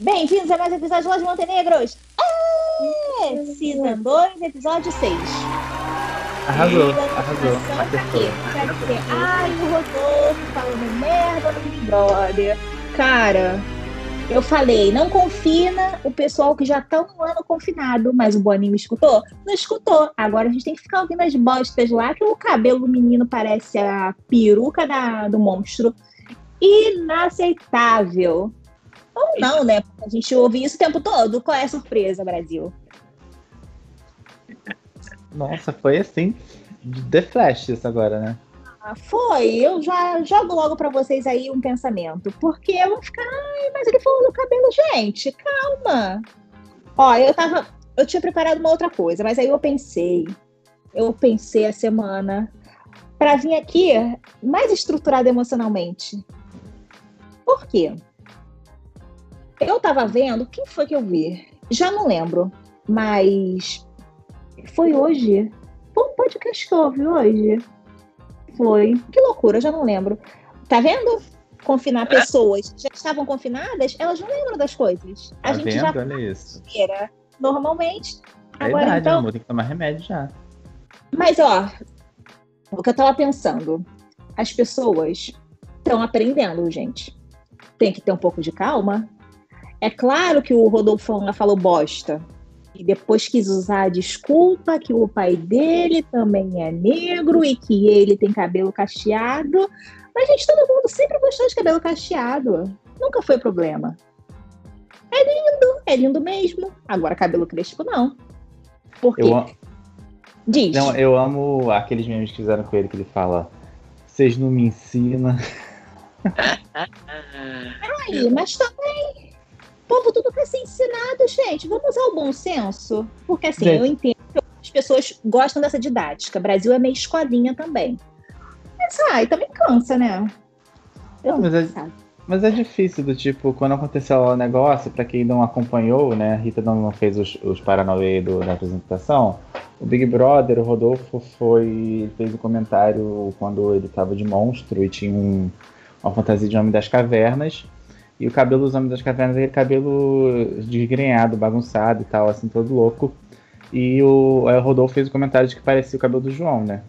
Bem-vindos a mais um episódio de Los Montenegros! É, season 2, episódio 6. Arrasou, arrasou. pra Acertou. quê? Pra dizer, ai, o Rodolfo falando merda no Big Brother. Cara, eu falei, não confina o pessoal que já tá um ano confinado, mas o Boninho me escutou? Não escutou. Agora a gente tem que ficar ouvindo as bostas lá, que o cabelo do menino parece a peruca da, do monstro. Inaceitável. Ou não, né? Porque a gente ouve isso o tempo todo. Qual é a surpresa, Brasil? Nossa, foi assim, de The Flash isso agora, né? Ah, Foi, eu já jogo logo pra vocês aí um pensamento. Porque eu vou ficar, ai, mas ele falou do cabelo, gente, calma. Ó, eu tava. Eu tinha preparado uma outra coisa, mas aí eu pensei. Eu pensei a semana pra vir aqui mais estruturada emocionalmente. Por quê? Eu tava vendo, quem foi que eu vi? Já não lembro, mas foi hoje. Foi um podcast que eu ouvi hoje. Foi. Que loucura, já não lembro. Tá vendo? Confinar pessoas que já estavam confinadas, elas não lembram das coisas. A Tá gente vendo? já Olha isso. era normalmente. É Agora idade, então. amor, tem que tomar remédio já. Mas ó, o que eu tava pensando, as pessoas estão aprendendo, gente. Tem que ter um pouco de calma. É claro que o Rodolfo falou bosta. E depois quis usar a desculpa que o pai dele também é negro e que ele tem cabelo cacheado. Mas, gente, todo mundo sempre gostou de cabelo cacheado. Nunca foi problema. É lindo, é lindo mesmo. Agora, cabelo crespo, não. Por quê? Eu, am- Diz. não, eu amo aqueles memes que fizeram com ele, que ele fala, vocês não me ensinam. Aí, mas o povo tudo quer ser ensinado, gente. Vamos usar o bom senso. Porque assim, Gente. eu entendo que as pessoas gostam dessa didática. Brasil é meio escolinha também. Mas, ai, também cansa, né? Eu mas é- sabe? Mas é difícil, do tipo, quando aconteceu o negócio, pra quem não acompanhou, né, a Rita não, fez os, os Paranauê do- da apresentação, o Big Brother, o Rodolfo foi, fez um comentário quando ele tava de monstro e tinha um- uma fantasia de Homem das Cavernas, e o cabelo dos Homens das Cavernas é aquele cabelo desgrenhado, bagunçado e tal, assim, todo louco, e o, o Rodolfo fez o comentário de que parecia o cabelo do João, né.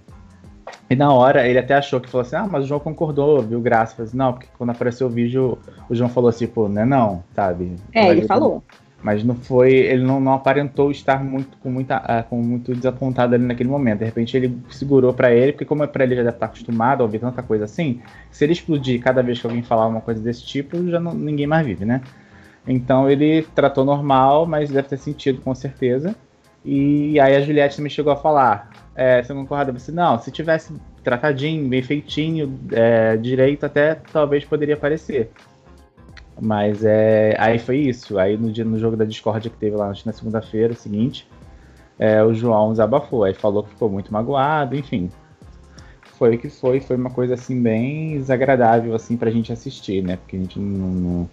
E na hora ele até achou que falou assim: Ah, mas o João concordou, viu? Graça. Falei assim, não, porque quando apareceu o vídeo, o João falou assim, pô, não é não, sabe? É, ele falou. Mas não foi. Ele não, não aparentou estar muito com, muita, ah, com muito desapontado ali naquele momento. De repente ele segurou pra ele, porque como é pra ele já deve estar acostumado a ouvir tanta coisa assim, se ele explodir cada vez que alguém falar uma coisa desse tipo, já não- ninguém mais vive, né? Então ele tratou normal, mas deve ter sentido com certeza. E aí a Juliette também chegou a falar: é, você concorda? Você, não, se tivesse tratadinho, bem feitinho, é, direito, até talvez poderia aparecer. Mas é, aí foi isso. Aí no dia no jogo da discórdia que teve lá acho na segunda-feira seguinte, é, o João desabafou. Aí falou que ficou muito magoado, enfim. Foi o que foi, foi uma coisa assim bem desagradável assim pra gente assistir, né? Porque a gente não, não,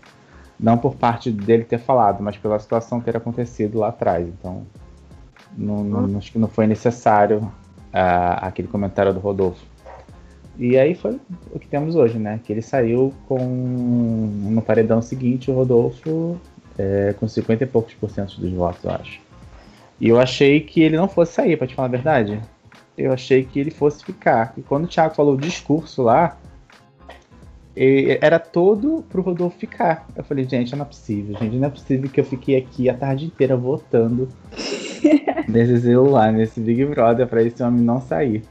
não por parte dele ter falado, mas pela situação ter acontecido lá atrás. Então, não, não- acho que não foi necessário ah, aquele comentário do Rodolfo. E aí foi o que temos hoje, né? Que ele saiu com no paredão seguinte o Rodolfo é, com 50 e poucos por cento dos votos, eu acho. E eu achei que ele não fosse sair, pra te falar a verdade. Eu achei que ele fosse ficar. E quando o Thiago falou o discurso lá, era todo pro Rodolfo ficar. Eu falei, gente, não é possível, gente, não é possível que eu fiquei aqui a tarde inteira votando nesse celular, nesse Big Brother, pra esse homem não sair.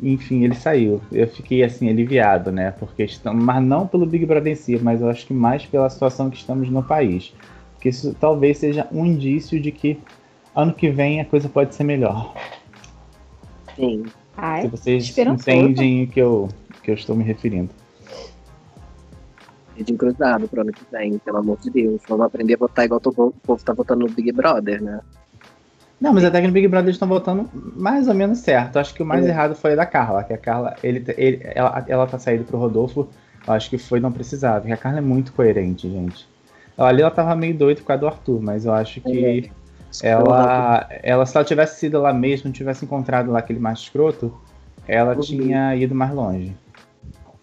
Enfim, ele saiu. Eu fiquei assim, aliviado, né? Porque estamos, mas não pelo Big Brother em si, mas eu acho que mais pela situação que estamos no país. Porque isso talvez seja um indício de que ano que vem a coisa pode ser melhor. Sim. Ai, Se vocês entendem o que eu, que eu estou me referindo. Dedinho cruzado pro ano que vem, pelo amor de Deus. Vamos aprender a votar igual todo o povo tá votando no Big Brother, né? Não, mas até que no Big Brother eles estão votando mais ou menos certo. Acho que o mais É. errado foi o da Carla, que a Carla, ele, ele, ela, ela tá saindo pro Rodolfo, eu acho que foi não precisava, porque a Carla é muito coerente, gente. Ali ela tava meio doida por causa do Arthur, mas eu acho que ela, ela, se ela tivesse sido lá mesmo, não tivesse encontrado lá aquele macho escroto, ela Uhum. tinha ido mais longe.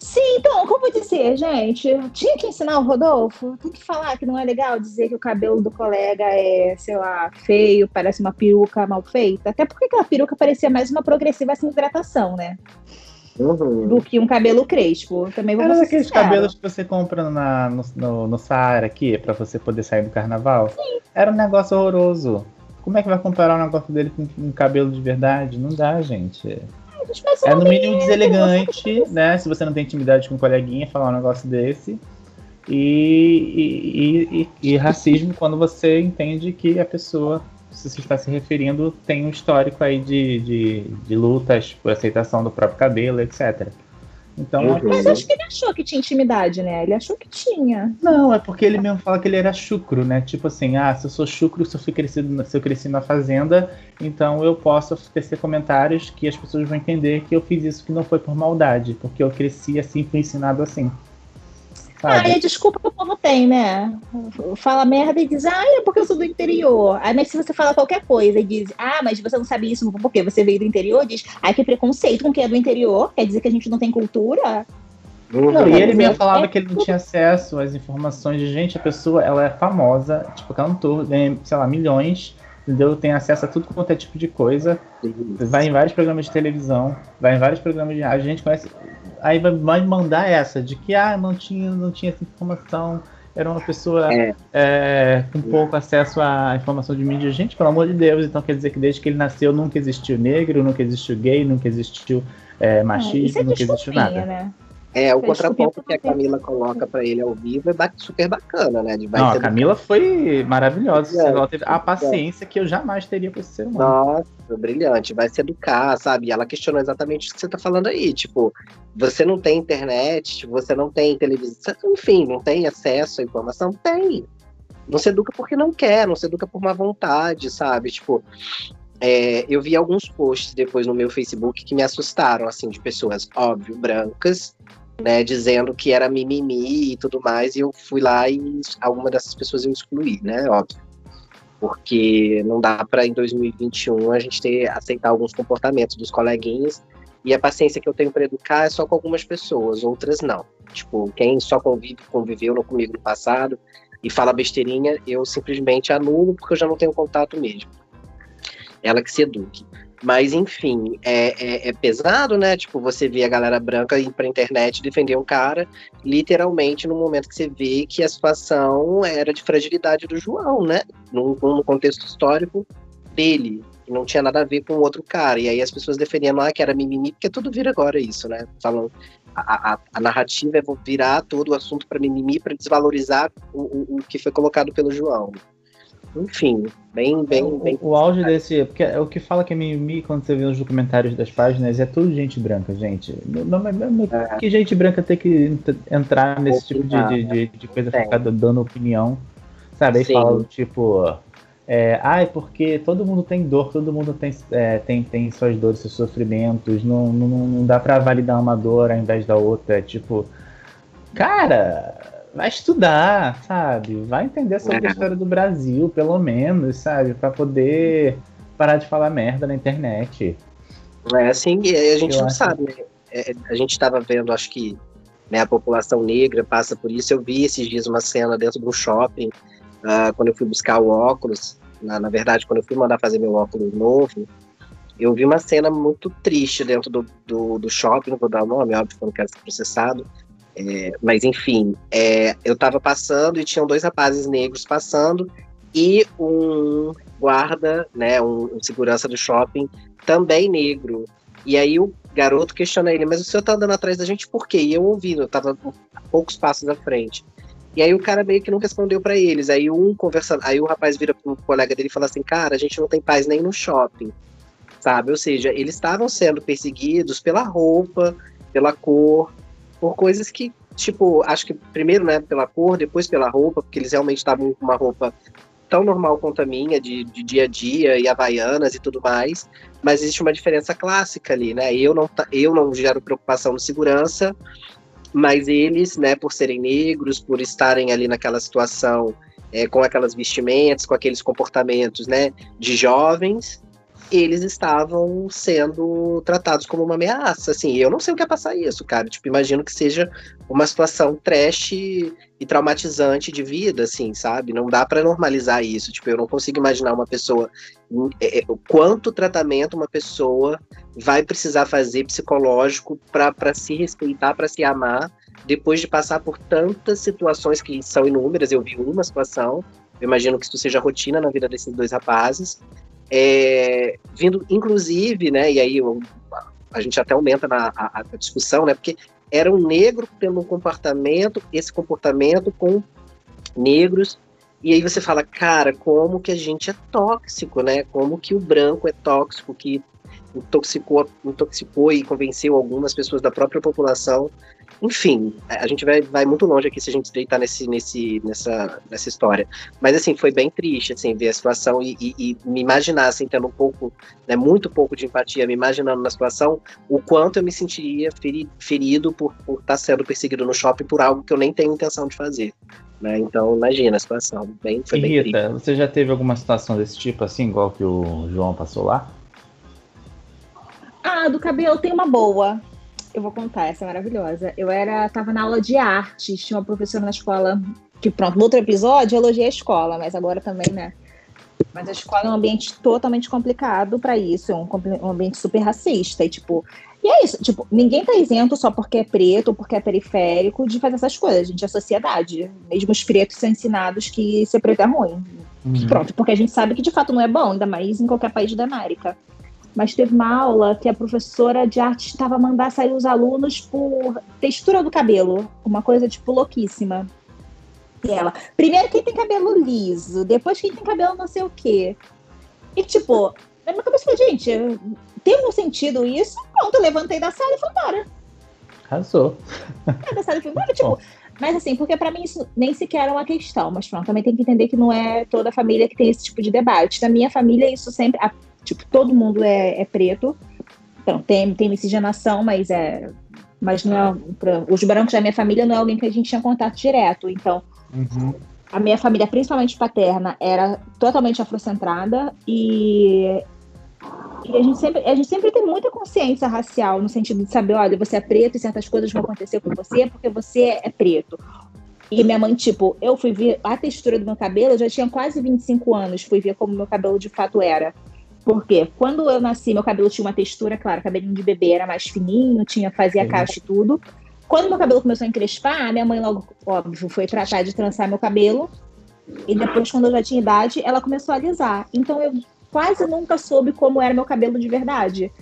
Sim, então, como dizer, gente? Tinha que ensinar o Rodolfo? Tem que falar que não é legal dizer que o cabelo do colega é, sei lá, feio, parece uma peruca mal feita. Até porque aquela peruca parecia mais uma progressiva sem hidratação, né? Uhum. Do que um cabelo crespo. Também vou Era aqueles cabelos que você compra na, no, no, no Saara aqui, para você poder sair do carnaval? Sim. Era um negócio horroroso. Como é que vai comparar um negócio dele com um cabelo de verdade? Não dá, gente. É no mínimo deselegante, né? Se você não tem intimidade com um coleguinha, falar um negócio desse. E, e, e, e, racismo quando você entende que a pessoa, se você está se referindo, tem um histórico aí de, de, de lutas por aceitação do próprio cabelo, etc. Então, uhum. Mas acho que ele achou que tinha intimidade, né? Ele achou que tinha. Não, é porque ele mesmo fala que ele era chucro, né? Tipo assim, ah, se eu sou chucro, se eu, fui crescido, se eu cresci na fazenda, então eu posso tecer comentários que as pessoas vão entender que eu fiz isso que não foi por maldade, porque eu cresci assim, fui ensinado assim. Sabe? Ah, é desculpa que o povo tem, né? Fala merda e diz, ah, é porque eu sou do interior. Aí, mas se você fala qualquer coisa e diz, ah, mas você não sabe isso porque você veio do interior, diz, ah, que preconceito com quem é do interior, quer dizer que a gente não tem cultura. Uhum. Não, e ele mesmo falava é que ele não tinha acesso às informações de gente, a pessoa, ela é famosa, tipo, cantor, ganha, sei lá, milhões, entendeu? Tem acesso a tudo quanto é tipo de coisa, vai em vários programas de televisão, vai em vários programas de rádio, a gente conhece aí vai mandar essa, de que ah, não tinha, não tinha essa informação, era uma pessoa é. É, com pouco acesso à informação de mídia. Gente, pelo amor de Deus, então quer dizer que desde que ele nasceu nunca existiu negro, nunca existiu gay, nunca existiu é, machismo, é, nunca existiu nada. Né? É, o contraponto que a Camila coloca para ele ao vivo é super bacana, né? De não, a Camila foi maravilhosa. É, ela teve a paciência que eu jamais teria com esse ser humano. Nossa, brilhante. Vai se educar, sabe? E ela questionou exatamente o que você tá falando aí. Tipo, você não tem internet, tipo, você não tem televisão, enfim, não tem acesso à informação? Tem. Não se educa porque não quer, não se educa por má vontade, sabe? Tipo, é, eu vi alguns posts depois no meu Facebook que me assustaram, assim, de pessoas, óbvio, brancas, né, dizendo que era mimimi e tudo mais, e eu fui lá e alguma dessas pessoas eu excluí, né, óbvio. Porque não dá para em 2021 a gente ter aceitar alguns comportamentos dos coleguinhas e a paciência que eu tenho para educar é só com algumas pessoas, outras não. Tipo, quem só convive, conviveu comigo no passado e fala besteirinha, eu simplesmente anulo porque eu já não tenho contato mesmo. Ela que se eduque. Mas, enfim, é, é, é, pesado, né? Tipo, você vê a galera branca ir pra internet defender um cara, literalmente no momento que você vê que a situação era de fragilidade do João, né? Num, num contexto histórico dele, não tinha nada a ver com outro cara. E aí as pessoas defendiam lá que era mimimi, porque tudo vira agora isso, né? Falando, a, a, a narrativa é virar todo o assunto para mimimi, para desvalorizar o, o, o que foi colocado pelo João enfim, bem, bem, bem. O, o auge desse. Porque é o que fala que é mimimi quando você vê os documentários das páginas é tudo gente branca, gente. Não, não, não, é. Que gente branca tem que entrar nesse tipo de, de, de, coisa, ficar dando opinião. Sabe? Aí Sim. fala tipo. É, ai, porque todo mundo tem dor, todo mundo tem, é, tem, tem suas dores, seus sofrimentos, não, não, não dá pra validar uma dor ao invés da outra. Tipo, cara, vai estudar, sabe? Vai entender sobre a história do Brasil, pelo menos, sabe? Para poder parar de falar merda na internet. É assim, a gente Eu não sabe, né? É, a gente estava vendo, acho que né, a população negra passa por isso. Eu vi esses dias uma cena dentro de um shopping, uh, quando eu fui buscar o óculos. Na, na verdade, quando eu fui mandar fazer meu óculos novo, eu vi uma cena muito triste dentro do, do, do shopping, não vou dar o nome, óbvio que eu não quero ser processado, é, mas enfim, é, eu tava passando e tinham dois rapazes negros passando e um guarda, né, um, um, segurança do shopping, também negro. E aí o garoto questiona ele, mas o senhor tá andando atrás da gente por quê? E eu ouvindo, eu tava poucos passos à frente. E aí o cara meio que não respondeu para eles. Aí um conversando, aí o rapaz vira pro colega dele e fala assim: "Cara, a gente não tem paz nem no shopping". Sabe? Ou seja, eles estavam sendo perseguidos pela roupa, pela cor, por coisas que, tipo, acho que primeiro, né, pela cor, depois pela roupa, porque eles realmente estavam com uma roupa tão normal quanto a minha, de, de, dia a dia, e havaianas e tudo mais, mas existe uma diferença clássica ali, né? Eu não, eu não gero preocupação no segurança, mas eles, né, por serem negros, por estarem ali naquela situação é, com aquelas vestimentas, com aqueles comportamentos, né, de jovens, eles estavam sendo tratados como uma ameaça, assim, eu não sei o que é passar isso, cara, tipo, imagino que seja uma situação trash e traumatizante de vida, assim, sabe, não dá para normalizar isso, tipo, eu não consigo imaginar uma pessoa, é, é, quanto tratamento uma pessoa vai precisar fazer psicológico para se respeitar, para se amar, depois de passar por tantas situações que são inúmeras, eu vi uma situação, eu imagino que isso seja rotina na vida desses dois rapazes, é, vindo, inclusive, né, e aí eu, a gente até aumenta na, a, a, discussão, né, porque era um negro tendo um comportamento, esse comportamento com negros, e aí você fala, cara, como que a gente é tóxico, né, como que o branco é tóxico, que intoxicou, intoxicou e convenceu algumas pessoas da própria população enfim, a gente vai, vai muito longe aqui se a gente deitar nesse, nesse, nessa, nessa história. Mas, assim, foi bem triste, assim, ver a situação e, e, e me imaginar, assim, tendo um pouco, né, muito pouco de empatia, me imaginando na situação, o quanto eu me sentiria feri, ferido por, por estar sendo perseguido no shopping por algo que eu nem tenho intenção de fazer. Né? Então, imagina a situação. Bem, foi e bem Rita, triste. você já teve alguma situação desse tipo, assim, igual que o João passou lá? Ah, do cabelo tem uma boa. Eu vou contar, essa é maravilhosa. Eu era, tava na aula de artes, tinha uma professora na escola que, pronto, no outro episódio eu elogiei a escola, mas agora também, né? Mas a escola é um ambiente totalmente complicado para isso, é um, um, ambiente super racista. E, tipo, e é isso, tipo, ninguém tá isento só porque é preto ou porque é periférico de fazer essas coisas. A gente é sociedade. Mesmo os pretos são ensinados que ser preto é ruim. Uhum. Pronto, porque a gente sabe que de fato não é bom, ainda mais em qualquer país da América mas teve uma aula que a professora de arte estava mandar sair os alunos por textura do cabelo, uma coisa tipo louquíssima. E ela, primeiro quem tem cabelo liso, depois quem tem cabelo não sei o quê. E tipo, na minha cabeça, falei, gente, tem algum sentido isso? Pronto, eu levantei da sala e fui embora. Arrasou. É, da sala e fui embora, tipo, mas assim, porque para mim isso nem sequer é uma questão, mas pronto, também tem que entender que não é toda a família que tem esse tipo de debate. Na minha família, isso sempre. A Tipo, todo mundo é, é preto. Então, tem, tem miscigenação, mas é. Mas não é. Pra, os brancos da minha família não é alguém que a gente tinha contato direto. Então, uhum. a minha família, principalmente paterna, era totalmente afrocentrada e. E a gente, sempre, a gente sempre tem muita consciência racial, no sentido de saber, olha, você é preto e certas coisas vão acontecer com você porque você é preto. E minha mãe, tipo, eu fui ver a textura do meu cabelo, eu já tinha quase 25 anos, fui ver como meu cabelo de fato era. Porque quando eu nasci, meu cabelo tinha uma textura, claro, cabelinho de bebê era mais fininho, tinha fazia Sim. caixa e tudo. Quando meu cabelo começou a encrespar, minha mãe logo, óbvio, foi tratar de trançar meu cabelo. E depois, quando eu já tinha idade, ela começou a alisar. Então eu quase nunca soube como era meu cabelo de verdade.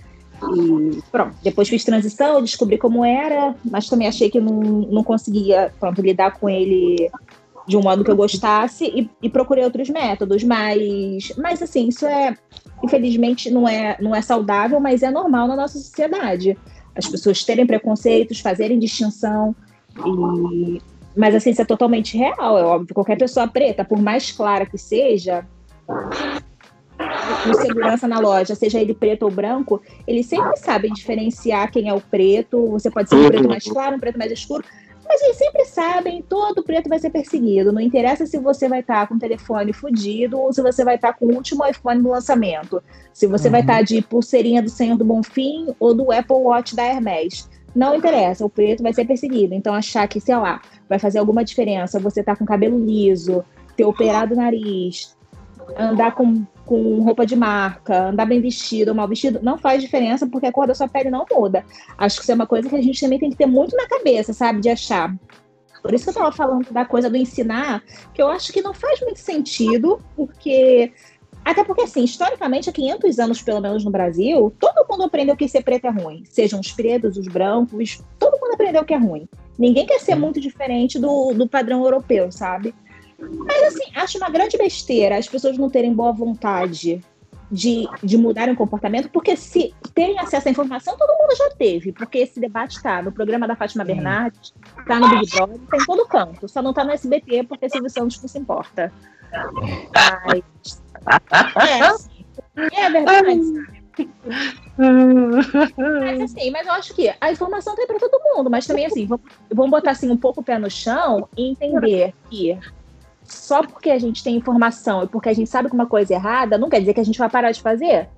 E pronto, depois fiz transição, descobri como era, mas também achei que não, não conseguia pronto, lidar com ele de um modo que eu gostasse e, e procurei outros métodos, mas, mas assim, isso é infelizmente não é, não é saudável, mas é normal na nossa sociedade. As pessoas terem preconceitos, fazerem distinção. E... Mas assim, isso é totalmente real, é óbvio. Qualquer pessoa preta, por mais clara que seja, o segurança na loja, seja ele preto ou branco, eles sempre sabem diferenciar quem é o preto. Você pode ser um preto mais claro, um preto mais escuro, mas eles sempre sabem, todo preto vai ser perseguido. Não interessa se você vai estar com o telefone fudido ou se você vai estar com o último iPhone do lançamento. Se você uhum. vai estar de pulseirinha do Senhor do Bonfim ou do Apple Watch da Hermes. Não interessa, o preto vai ser perseguido. Então achar que, sei lá, vai fazer alguma diferença você tá com cabelo liso, ter operado o nariz, andar com com roupa de marca, andar bem vestido ou mal vestido, não faz diferença porque a cor da sua pele não muda. Acho que isso é uma coisa que a gente também tem que ter muito na cabeça, sabe? De achar. Por isso que eu estava falando da coisa do ensinar, que eu acho que não faz muito sentido, porque. Até porque, assim, historicamente, há 500 anos, pelo menos no Brasil, todo mundo aprendeu que ser preto é ruim. Sejam os pretos, os brancos, todo mundo aprendeu que é ruim. Ninguém quer ser muito diferente do, do padrão europeu, sabe? Mas assim, acho uma grande besteira as pessoas não terem boa vontade de, de mudarem o comportamento, porque se terem acesso à informação, todo mundo já teve, porque esse debate está no programa da Fátima Bernardes, está no Big Brother, tem tá todo canto, só não está no SBT porque Silvio Santos não se importa. Mas, é, assim, é verdade, mas assim, mas eu acho que a informação tem para todo mundo, mas também assim, vamos, vamos botar assim um pouco o pé no chão e entender que só porque a gente tem informação e porque a gente sabe que uma coisa é errada, não quer dizer que a gente vai parar de fazer.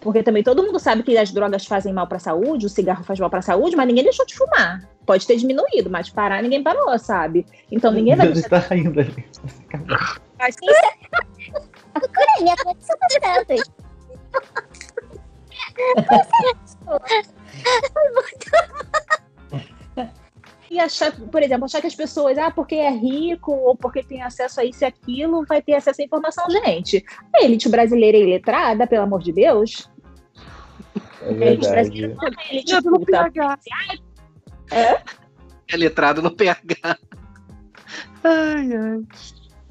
Porque também todo mundo sabe que as drogas fazem mal para a saúde, o cigarro faz mal para a saúde, mas ninguém deixou de fumar. Pode ter diminuído, mas parar ninguém parou, sabe? Então ninguém vai. Deixar tá rindo ali. Mas é... Procura aí, aconteceu tanto. E achar, por exemplo, achar que as pessoas, ah, porque é rico ou porque tem acesso a isso e aquilo, vai ter acesso à informação. Gente, a elite brasileira é iletrada, pelo amor de Deus. É A elite verdade. é uma elite Letrado no. PH. É? É letrado no PH. Ai, ai.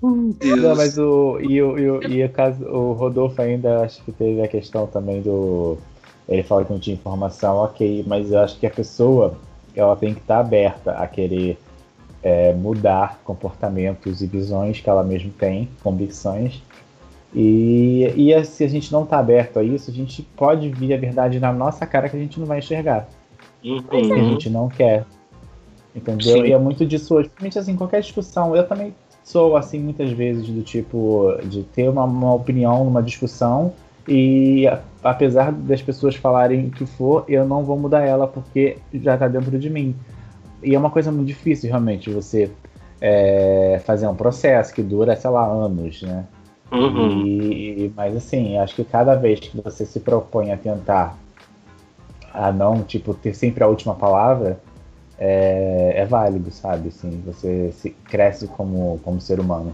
Meu Deus. Não, mas o. E o, e o, e o caso, o Rodolfo ainda acho que teve a questão também do. Ele fala que não tinha informação, ok, mas eu acho que a pessoa ela tem que estar aberta a querer é, mudar comportamentos e visões que ela mesma tem, convicções. E, e se a gente não está aberto a isso, a gente pode vir a verdade na nossa cara que a gente não vai enxergar. que a Uhum. gente não quer. Entendeu? Sim. E é muito disso hoje. Principalmente assim, qualquer discussão. Eu também sou assim muitas vezes do tipo de ter uma, uma opinião numa discussão e apesar das pessoas falarem o que for, eu não vou mudar ela porque já tá dentro de mim. E é uma coisa muito difícil realmente você é, fazer um processo que dura, sei lá, anos, né? Uhum. E, mas assim, acho que cada vez que você se propõe a tentar a não, tipo, ter sempre a última palavra, é, é válido, sabe? Assim, você se cresce como, como ser humano.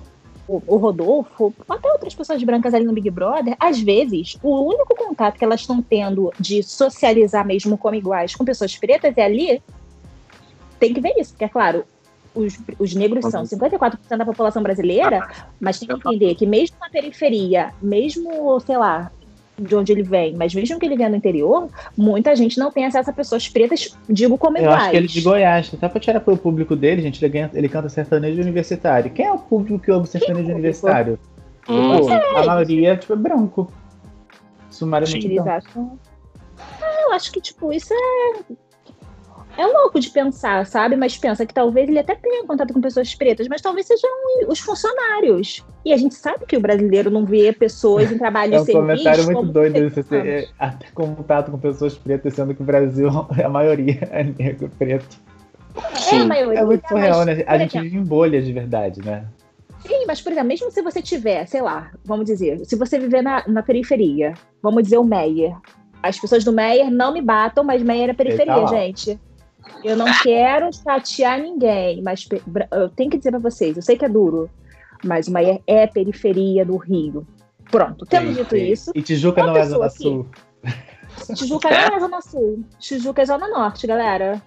O, o Rodolfo, até outras pessoas brancas ali no Big Brother, às vezes, o único contato que elas estão tendo de socializar mesmo como iguais com pessoas pretas é ali. Tem que ver isso, porque, é claro, os, os negros são 54% da população brasileira, mas tem que entender que mesmo na periferia, mesmo, sei lá, de onde ele vem, mas mesmo que ele venha do interior, muita gente não tem acesso a pessoas pretas, digo como Eu iguais. acho que ele é de Goiás, até pra tirar pro público dele, gente, ele, ganha- ele canta sertanejo universitário. Quem é o público que ouve sertanejo público? universitário? Hum. Pô, a maioria tipo, é branco. Sumariamente branco. acham. Ah, eu acho que, tipo, isso é. É louco de pensar, sabe? Mas pensa que talvez ele até tenha contato com pessoas pretas, mas talvez sejam os funcionários. E a gente sabe que o brasileiro não vê pessoas em trabalho É um comentário muito como doido isso, você humanos. é, até contato com pessoas pretas, sendo que o Brasil, a maioria é negro preto. É a maioria. É muito mas, surreal, né? A gente exemplo, vive em bolhas de verdade, né? Sim, mas, por exemplo, mesmo se você tiver, sei lá, vamos dizer, se você viver na, na periferia, vamos dizer o Meyer. As pessoas do Meyer não me batam, mas Meyer é periferia, tá gente. Eu não quero chatear ninguém, mas eu tenho que dizer pra vocês, eu sei que é duro, mas o Meyer é periferia do Rio. Pronto, tendo Sim, dito isso, E Tijuca uma não é Zona aqui- Sul. Tijuca não é Zona Sul, Tijuca é Zona Norte, galera.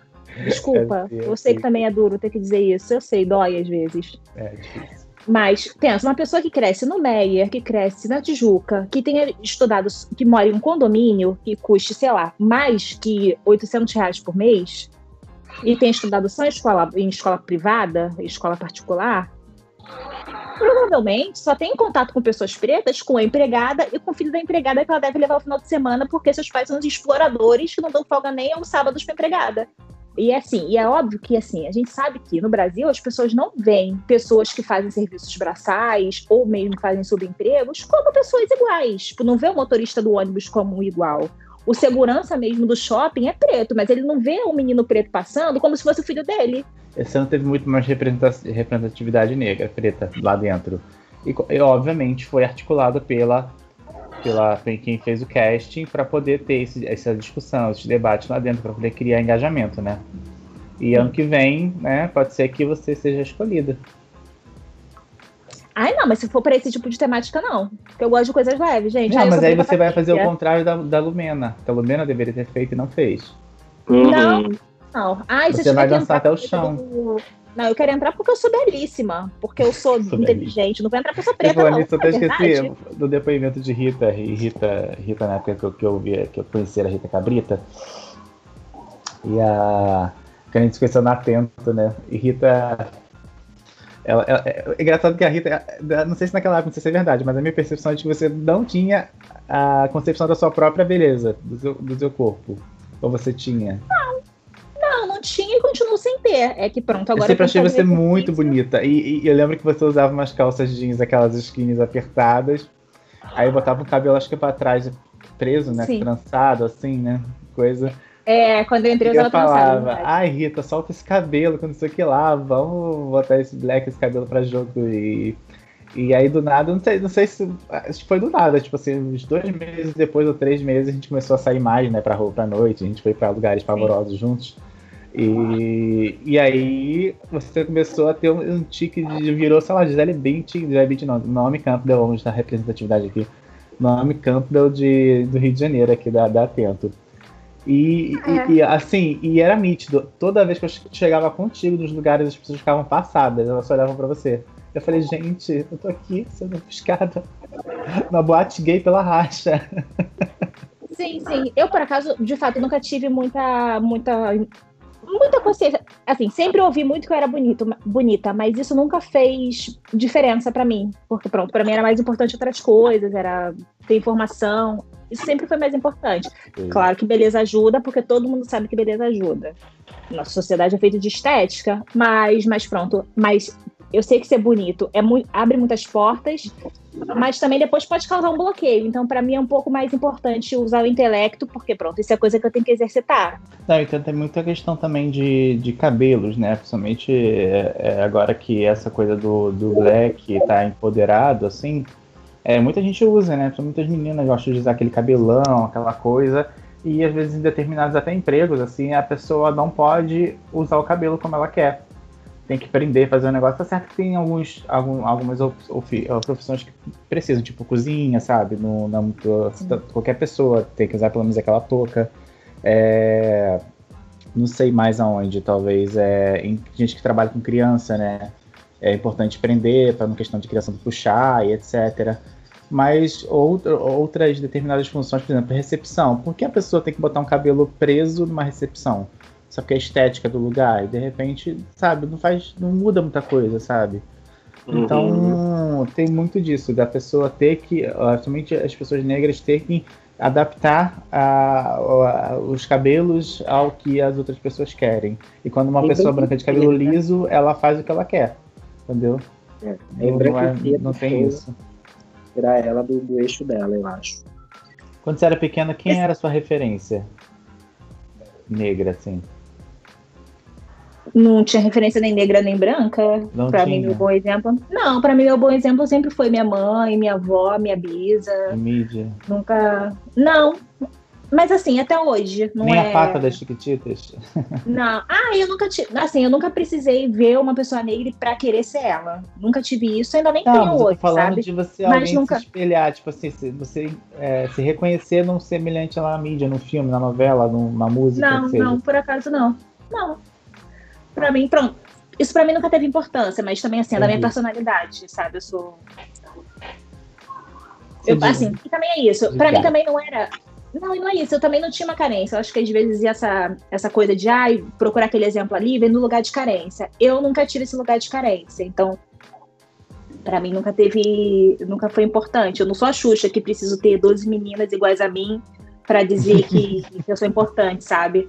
Desculpa, É, eu sei sim. que também é duro ter que dizer isso, eu sei, dói às vezes. É difícil. Mas pensa, uma pessoa que cresce no Meyer, que cresce na Tijuca, que tenha estudado, que mora em um condomínio que custe, sei lá, mais que 800 reais por mês, e tenha estudado só em escola, em escola privada, escola particular, provavelmente só tem contato com pessoas pretas, com a empregada e com o filho da empregada que ela deve levar o final de semana, porque seus pais são exploradores que não dão folga nem aos sábados para empregada. E é assim, e é óbvio que assim, a gente sabe que no Brasil as pessoas não veem pessoas que fazem serviços braçais ou mesmo fazem subempregos como pessoas iguais. Tipo, não vê o motorista do ônibus como igual. O segurança mesmo do shopping é preto, mas ele não vê um menino preto passando como se fosse o filho dele. Esse ano teve muito mais representa- representatividade negra, preta, lá dentro. E, e, obviamente foi articulado pela, pela quem fez o casting para poder ter esse- essa discussão, esse debate lá dentro, para poder criar engajamento, né? E ano que vem, né, pode ser que você seja escolhida. Ai, não, mas se for pra esse tipo de temática, não. Porque eu gosto de coisas leves, gente. Não, eu mas aí você vai fazer o contrário da, da Lumena. Que a Lumena deveria ter feito e não fez. Uhum. Não. Não. Ai, eu Você vai dançar até o chão. do- Não, eu quero entrar porque eu sou belíssima. Porque eu sou, Sou inteligente. Não vou entrar porque eu sou Eu preta, falando não. nisso, eu até É esqueci do depoimento de Rita, e Rita, Rita na época que eu, que eu, via, que eu conheci a Rita Cabrita. E a. Que a gente se conheceu na Atento, né? E Rita. Ela, ela- é, é engraçado que a Rita, é, não sei se naquela época, não sei se é verdade, mas a minha percepção é de que você não tinha a concepção da sua própria beleza, do seu, do seu corpo. Ou você tinha? Não, não tinha e continuo sem ter. É que pronto, agora. eu sempre eu achei você muito exercício. bonita. E, e eu lembro que você usava umas calças jeans, aquelas skinnies apertadas. Aí botava o cabelo, acho que pra trás, preso, né? Sim. Trançado, assim, né? Coisa. É, quando eu entrei eu tava falava, trançada. ai Rita, solta esse cabelo, que não sei o que lá, vamos botar esse black, esse cabelo pra jogo. E, e aí do nada, não sei, não sei se. Foi do nada, tipo assim, uns dois meses depois ou três meses a gente começou a sair mais, né, pra rua pra noite, a gente foi pra lugares pavorosos juntos. E, e aí você começou a ter um, um tique de virou, sei lá, Gisele Bündchen, Gisele Bündchen não, Naomi Campbell, vamos dar representatividade aqui. Naomi Campbell de, do Rio de Janeiro, aqui da, da Atento. E, É. e- e, assim, e era nítido. Toda vez que eu chegava contigo nos lugares, as pessoas ficavam passadas, elas só olhavam pra você. Eu falei, gente, eu tô aqui sendo buscada na boate gay pela racha. Sim, sim. Eu, por acaso, de fato, nunca tive muita, muita, muita consciência. Assim, sempre ouvi muito que eu era bonito, bonita, mas isso nunca fez diferença pra mim. Porque, pronto, pra mim era mais importante outras coisas, era ter informação. Isso sempre foi mais importante. Claro que beleza ajuda, porque todo mundo sabe que beleza ajuda. Nossa sociedade é feita de estética, mas, mas pronto. Mas eu sei que ser bonito é abre muitas portas, mas também depois pode causar um bloqueio. Então, pra mim, é um pouco mais importante usar o intelecto, porque pronto, isso é coisa que eu tenho que exercitar. Não, então tem muita questão também de, de cabelos, né? Principalmente é, é, agora que essa coisa do, do black tá empoderado, assim, é, muita gente usa, né? Muitas meninas gostam de usar aquele cabelão, aquela coisa, e às vezes em determinados até empregos, assim, a pessoa não pode usar o cabelo como ela quer. Tem que prender, fazer um negócio. Tá certo que tem alguns, algum, algumas eh, profissões que precisam, tipo cozinha, sabe? No, na, qualquer pessoa tem que usar pelo menos aquela touca. É, não sei mais aonde, talvez é em gente que trabalha com criança, né? É importante prender para uma questão de criação do puxar e etc. Mas outra, outras determinadas funções, por exemplo, recepção. Por que a pessoa tem que botar um cabelo preso numa recepção? Só é a estética do lugar e de repente, sabe, não faz, não muda muita coisa, sabe? Então Uhum. tem muito disso, da pessoa ter que, somente as pessoas negras ter que adaptar a- a- os cabelos ao que as outras pessoas querem. E quando uma pessoa branca de cabelo liso, ela faz o que ela quer. Entendeu? É, Não, não, é- não tem isso. Tirar ela do, do eixo dela, eu acho. Quando você era pequena, quem era a sua referência? Negra, assim. Não tinha referência nem negra nem branca. Não pra tinha. mim, meu bom exemplo. Não, pra mim, meu bom exemplo sempre foi minha mãe, minha avó, minha bisa. Mídia. Nunca. Não. Mas assim, até hoje. Não Nem é... a pata das chiquititas. Não. Ah, eu nunca tive. Assim, eu nunca precisei ver uma pessoa negra pra querer ser ela. Nunca tive isso, ainda nem Não, tenho mas eu tô hoje, falando sabe? de você Mas alguém nunca- se espelhar, tipo assim, você é, se reconhecer num semelhante lá na mídia, no filme, na novela, numa música, Não, não, por acaso não. Não. Pra mim, pronto. Isso pra mim nunca teve importância, mas também assim, é da minha personalidade, sabe? Eu sou. Eu, assim, e também é isso. Pra Obrigada. mim também não era. Não, e não é isso. Eu também não tinha uma carência. Eu acho que às vezes essa, essa coisa de ai, procurar aquele exemplo ali vem no lugar de carência. Eu nunca tive esse lugar de carência. Então, pra mim nunca teve. Nunca foi importante. Eu não sou a Xuxa que preciso ter 12 meninas iguais a mim pra dizer que, que eu sou importante, sabe?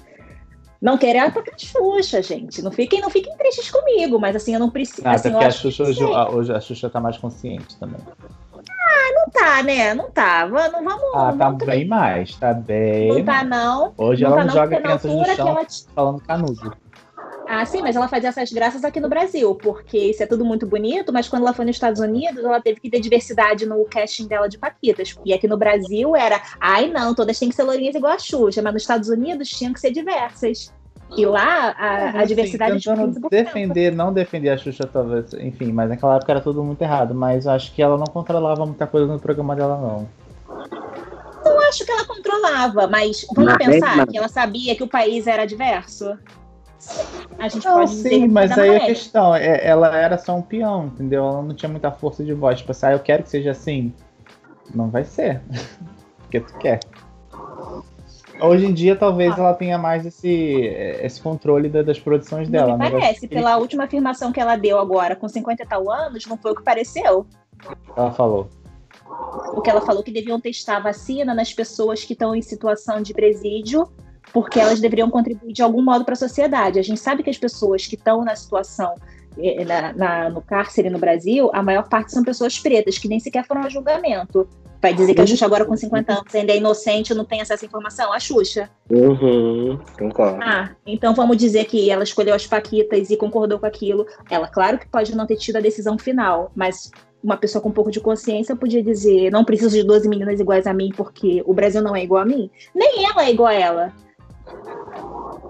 Não querer atacar a Xuxa, gente. Não fiquem, não fiquem tristes comigo, mas assim, eu não preciso. Ah, assim, até porque a Xuxa, hoje, hoje a Xuxa tá mais consciente também. Não tá, né? Não tá. Não vamos. Ah, tá não, bem mais, tá bem. não tá, não. Hoje não ela tá, não joga crianças no chão ela falando canudo. Ah, sim, mas ela fazia essas graças aqui no Brasil, porque isso é tudo muito bonito, mas quando ela foi nos Estados Unidos, ela teve que ter diversidade no casting dela de Paquitas. E aqui no Brasil era, ai não, todas têm que ser lourinhas igual a Xuxa, mas nos Estados Unidos tinham que ser diversas. E lá a, a diversidade é de tentando 15%. defender, não defender a Xuxa, talvez, enfim, mas naquela época era tudo muito errado. Mas eu acho que ela não controlava muita coisa no programa dela, não. Eu acho que ela controlava, mas vamos Mas- pensar mas- que ela sabia que o país era diverso? A gente Não, pode sim, mas aí a questão, é, ela era só um peão, entendeu? Ela não tinha muita força de voz. Tipo assim, ah, eu quero que seja assim. Não vai ser. Porque tu quer. Hoje em dia, talvez Ah. ela tenha mais esse, esse controle da- das produções dela. Não eu acho parece, que pela última afirmação que ela deu agora, com 50 e tal anos, não foi o que pareceu. Ela falou. O que ela falou que deviam testar a vacina nas pessoas que estão em situação de presídio, porque elas deveriam contribuir de algum modo para a sociedade. A gente sabe que as pessoas que estão na situação eh, na, na- no cárcere no Brasil, a maior parte são pessoas pretas, que nem sequer foram a julgamento. Vai dizer que a Xuxa agora com 50 anos ainda é inocente não tem acesso à informação? A Xuxa. Uhum, concordo. Ah, então vamos dizer que ela escolheu as Paquitas e concordou com aquilo. Ela, claro que pode não ter tido a decisão final, mas uma pessoa com um pouco de consciência podia dizer: não preciso de 12 meninas iguais a mim porque o Brasil não é igual a mim. Nem ela é igual a ela.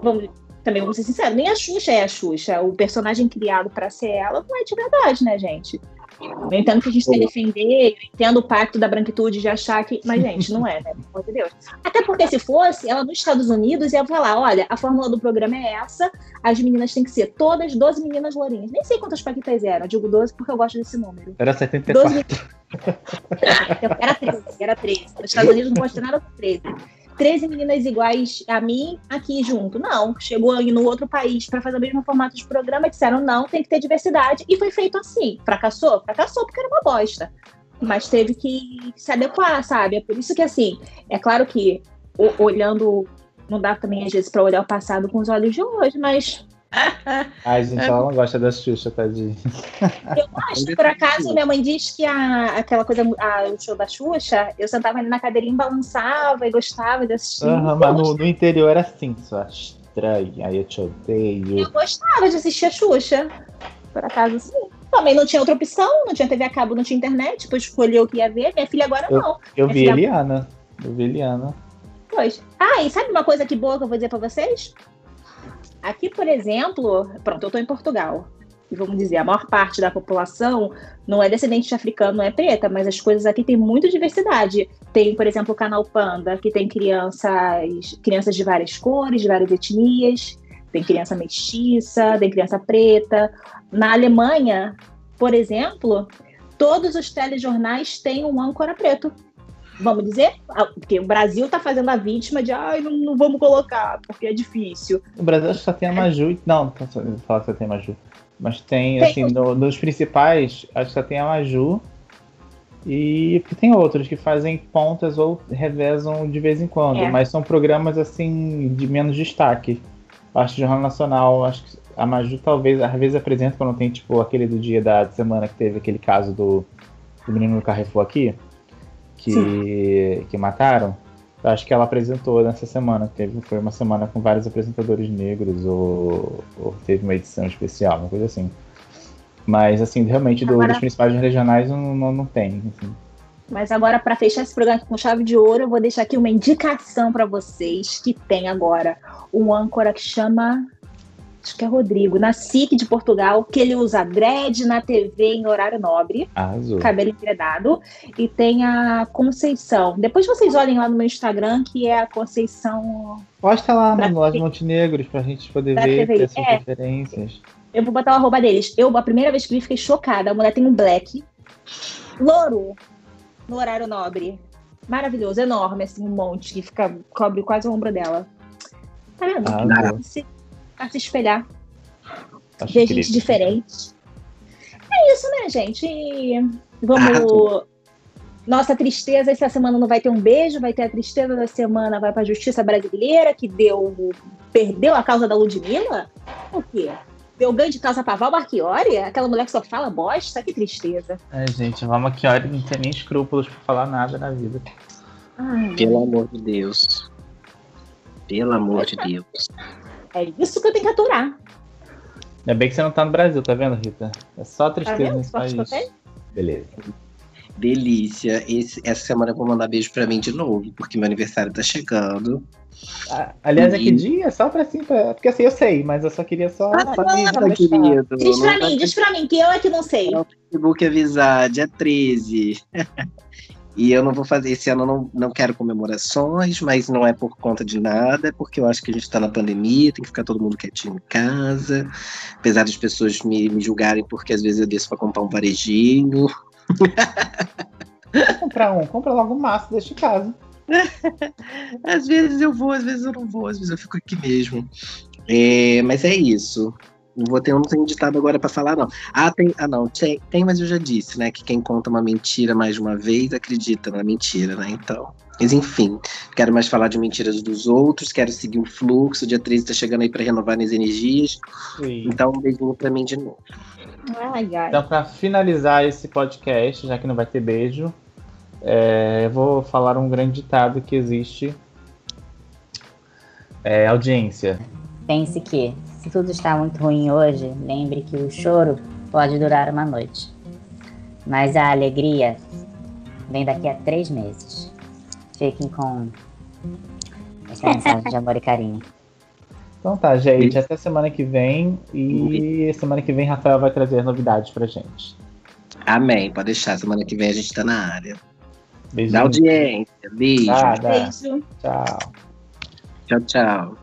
Vamos, também vamos ser sinceros: nem a Xuxa é a Xuxa. O personagem criado para ser ela não é de verdade, né, gente? Eu entendo que a gente tem que defender, eu entendo o pacto da branquitude de achar que. Mas, gente, não é, né? Pelo amor de Deus. Até porque se fosse, ela nos Estados Unidos ia falar: olha, a fórmula do programa é essa, as meninas têm que ser todas 12 meninas lourinhas. Nem sei quantas paquitas eram, eu digo 12 porque eu gosto desse número. Era 74. 12 Era 13, era 13. Nos Estados Unidos não pode ter nada com 13. 13 meninas iguais a mim aqui junto. Não. Chegou aí no outro país para fazer o mesmo formato de programa, disseram não, tem que ter diversidade. E foi feito assim. Fracassou? Fracassou porque era uma bosta. Mas teve que se adequar, sabe? É por isso que, assim, é claro que olhando. Não dá também, às vezes, para olhar o passado com os olhos de hoje, mas Ai, gente, ela não gosta da Xuxa, tadinha. Eu acho, por acaso, minha mãe diz que a, aquela coisa, a- o show da Xuxa, eu sentava ali na cadeirinha, balançava e gostava de assistir. Aham, mas no, no interior era assim, só estranha, aí eu te odeio. Eu gostava de assistir a Xuxa. Por acaso, sim. Também não tinha outra opção, não tinha TV a cabo, não tinha internet, tipo, escolher o que ia ver. Minha filha agora Eu- não. Eu Minha vi filha- Eliana. Eu vi Eliana. Pois. Ah, e sabe uma coisa que boa que eu vou dizer pra vocês? Aqui, por exemplo, pronto, eu tô em Portugal. E vamos dizer, a maior parte da população não é descendente de africano, não é preta, mas as coisas aqui têm muita diversidade. Tem, por exemplo, o canal Panda, que tem crianças, crianças de várias cores, de várias etnias. Tem criança mestiça, tem criança preta. Na Alemanha, por exemplo, todos os telejornais têm um âncora preto vamos dizer, Ah, porque o Brasil está fazendo a vítima de ai, não, não vamos colocar, porque é difícil. No Brasil só tem a Maju. e- Não, não falar que só tem a Maju. Mas tem, Tem assim, no- nos principais, acho que só tem a Maju. E porque tem outros que fazem pontas ou revezam de vez em quando, É. mas são programas assim de menos destaque. Acho que Jornal Nacional, acho que a Maju talvez, às vezes apresenta quando tem tipo aquele do dia da semana que teve aquele caso do, do menino do Carrefour aqui, que, que mataram. Eu acho que ela apresentou nessa semana. Teve, foi uma semana com vários apresentadores negros, ou, ou teve uma edição especial, uma coisa assim. Mas, assim, realmente, do- Agora- dos principais regionais não, não, não tem. assim. Mas agora, para fechar esse programa aqui com chave de ouro, eu vou deixar aqui uma indicação para vocês que tem agora um âncora que chama. Acho que é Rodrigo, na SIC de Portugal, que ele usa dread na TV em horário nobre, Arrasou. cabelo enredado, e tem a Conceição. Depois vocês olhem lá no meu Instagram, que é a Conceição Posta lá Pra no Nós quê? Montenegros pra gente poder Pra ver, TV. ter essas É. referências. Eu vou botar o arroba deles. Eu, a primeira vez que vi, fiquei chocada. A mulher tem um black. Louro. No horário nobre. Maravilhoso, enorme, assim, um monte, que fica, cobre quase o ombro dela. Tá vendo? Arrasou. Pra se espelhar, Acho ver incrível. gente diferente. É isso, né, gente? E Vamos. Arrasou. Nossa tristeza, essa semana não vai ter um beijo, vai ter a tristeza da semana, vai pra Justiça Brasileira, que deu. Perdeu a causa da Ludmilla? O quê? Deu ganho de causa pra Val Marchiori? Aquela mulher que só fala bosta? Que tristeza. Ai, gente, aqui, olha, não tem nem escrúpulos pra falar nada na vida. Ai, Pelo amor de Deus. Pelo amor de Deus. É isso que eu tenho que aturar. Ainda bem que você não tá no Brasil, tá vendo, Rita? É só Tá tristeza vendo? nesse país. Beleza. Delícia. Esse- essa semana eu vou mandar beijo pra mim de novo, porque meu aniversário tá chegando. Ah, Aliás, é que dia? Só pra assim, pra... porque assim, eu sei, mas eu só queria só. Ah, não, deixar. querido. Diz pra Não tá mim, diz pra mim, que eu é que não sei. no Facebook avisar, dia 13. E eu não vou fazer, esse ano eu não, não quero comemorações, mas não é por conta de nada, é porque eu acho que a gente tá na pandemia, tem que ficar todo mundo quietinho em casa. Apesar das pessoas me, me julgarem porque às vezes eu desço pra comprar um varejinho. Comprar um, compra logo um maço, deixa em casa. Às vezes eu vou, às vezes eu não vou, às vezes eu fico aqui mesmo. É, mas é isso. Não vou ter, tenho ditado agora pra falar, não. Ah, tem. Ah, não. Tem, tem, mas eu já disse, né? Que quem conta uma mentira mais de uma vez acredita na mentira, né? Então. Mas enfim, quero mais falar de mentiras dos outros, quero seguir o fluxo. O dia 13 tá chegando aí pra renovar as energias. Sim. Então, um beijinho pra mim de novo. Ai, ai. Então, para finalizar esse podcast, já que não vai ter beijo, é, eu vou falar um grande ditado que existe. É, audiência. Pense que, se tudo está muito ruim hoje, lembre que o choro pode durar uma noite. Mas a alegria vem daqui a três meses. Fiquem com essa mensagem de amor e carinho. Então tá, gente, até semana que vem. E semana que vem Rafael vai trazer novidades pra gente. Amém. Pode deixar. Semana que vem a gente tá na área. Da Beijinho. audiência. Beijo. Nada. Beijo. Tchau. Tchau, tchau.